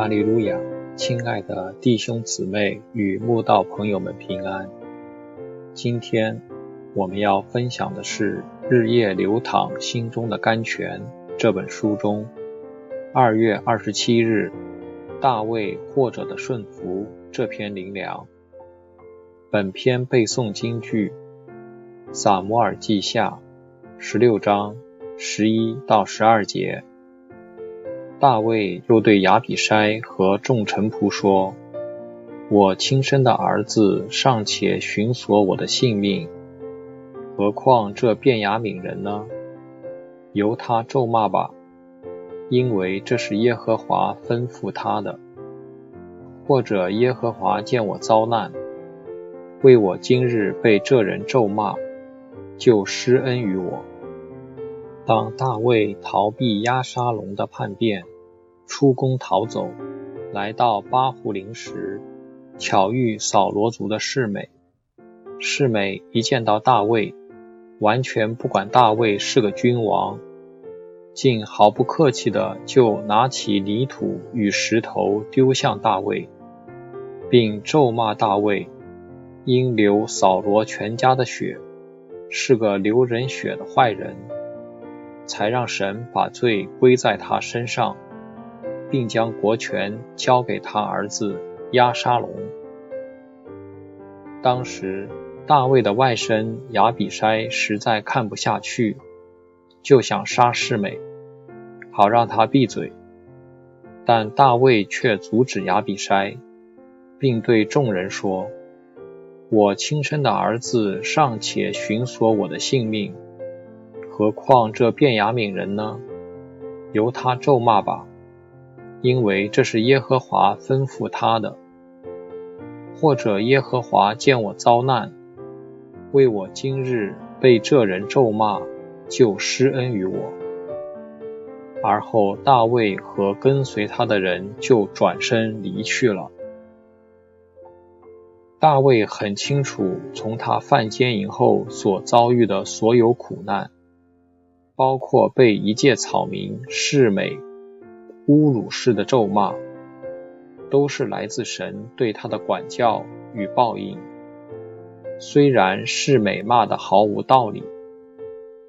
哈利路亚，亲爱的弟兄姊妹与慕道朋友们平安。今天我们要分享的是《日夜流淌心中的甘泉》这本书中二月二十七日大卫或者的顺服这篇灵粮。本篇背诵京剧《撒摩尔记下》十六章十一到十二节。大卫又对亚比筛和众臣仆说：“我亲生的儿子尚且寻索我的性命，何况这便雅悯人呢？由他咒骂吧，因为这是耶和华吩咐他的。或者耶和华见我遭难，为我今日被这人咒骂，就施恩于我。”当大卫逃避押沙龙的叛变，出宫逃走，来到巴胡林时，巧遇扫罗族的世美。世美一见到大卫，完全不管大卫是个君王，竟毫不客气的就拿起泥土与石头丢向大卫，并咒骂大卫，因流扫罗全家的血，是个流人血的坏人。才让神把罪归在他身上，并将国权交给他儿子押沙龙。当时大卫的外甥亚比筛实在看不下去，就想杀世美，好让他闭嘴。但大卫却阻止亚比筛，并对众人说：“我亲生的儿子尚且寻索我的性命。”何况这便雅悯人呢？由他咒骂吧，因为这是耶和华吩咐他的。或者耶和华见我遭难，为我今日被这人咒骂，就施恩于我。而后大卫和跟随他的人就转身离去了。大卫很清楚，从他犯奸淫后所遭遇的所有苦难。包括被一介草民世美侮辱式的咒骂，都是来自神对他的管教与报应。虽然世美骂的毫无道理，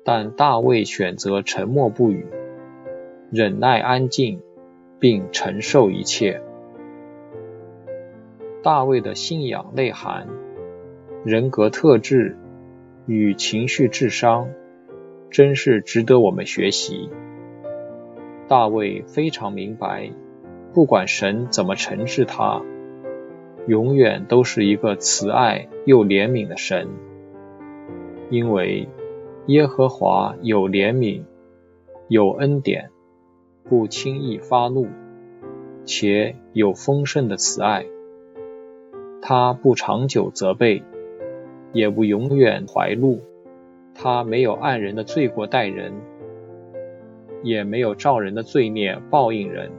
但大卫选择沉默不语，忍耐安静，并承受一切。大卫的信仰内涵、人格特质与情绪智商。真是值得我们学习。大卫非常明白，不管神怎么惩治他，永远都是一个慈爱又怜悯的神，因为耶和华有怜悯，有恩典，不轻易发怒，且有丰盛的慈爱。他不长久责备，也不永远怀怒。他没有按人的罪过待人，也没有照人的罪孽报应人，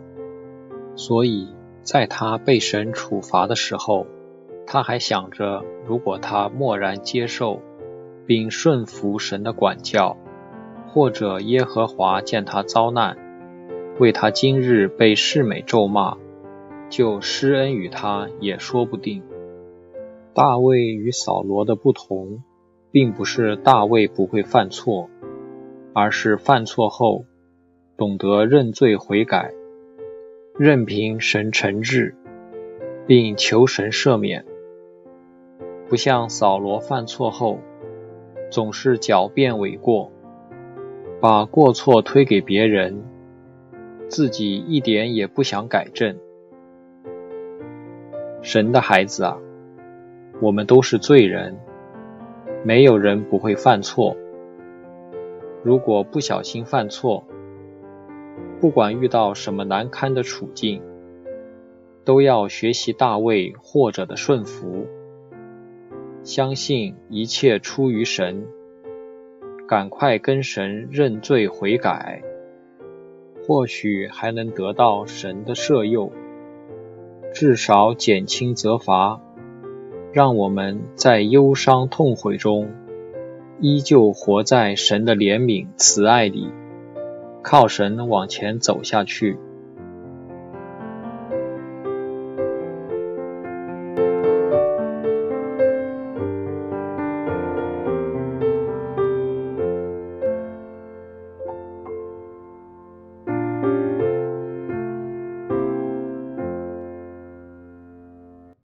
所以在他被神处罚的时候，他还想着，如果他默然接受并顺服神的管教，或者耶和华见他遭难，为他今日被世美咒骂，就施恩于他也说不定。大卫与扫罗的不同。并不是大卫不会犯错，而是犯错后懂得认罪悔改，任凭神惩治，并求神赦免。不像扫罗犯错后总是狡辩诿过，把过错推给别人，自己一点也不想改正。神的孩子啊，我们都是罪人。没有人不会犯错。如果不小心犯错，不管遇到什么难堪的处境，都要学习大卫或者的顺服，相信一切出于神，赶快跟神认罪悔改，或许还能得到神的赦宥，至少减轻责罚。让我们在忧伤痛悔中，依旧活在神的怜悯慈爱里，靠绳往前走下去。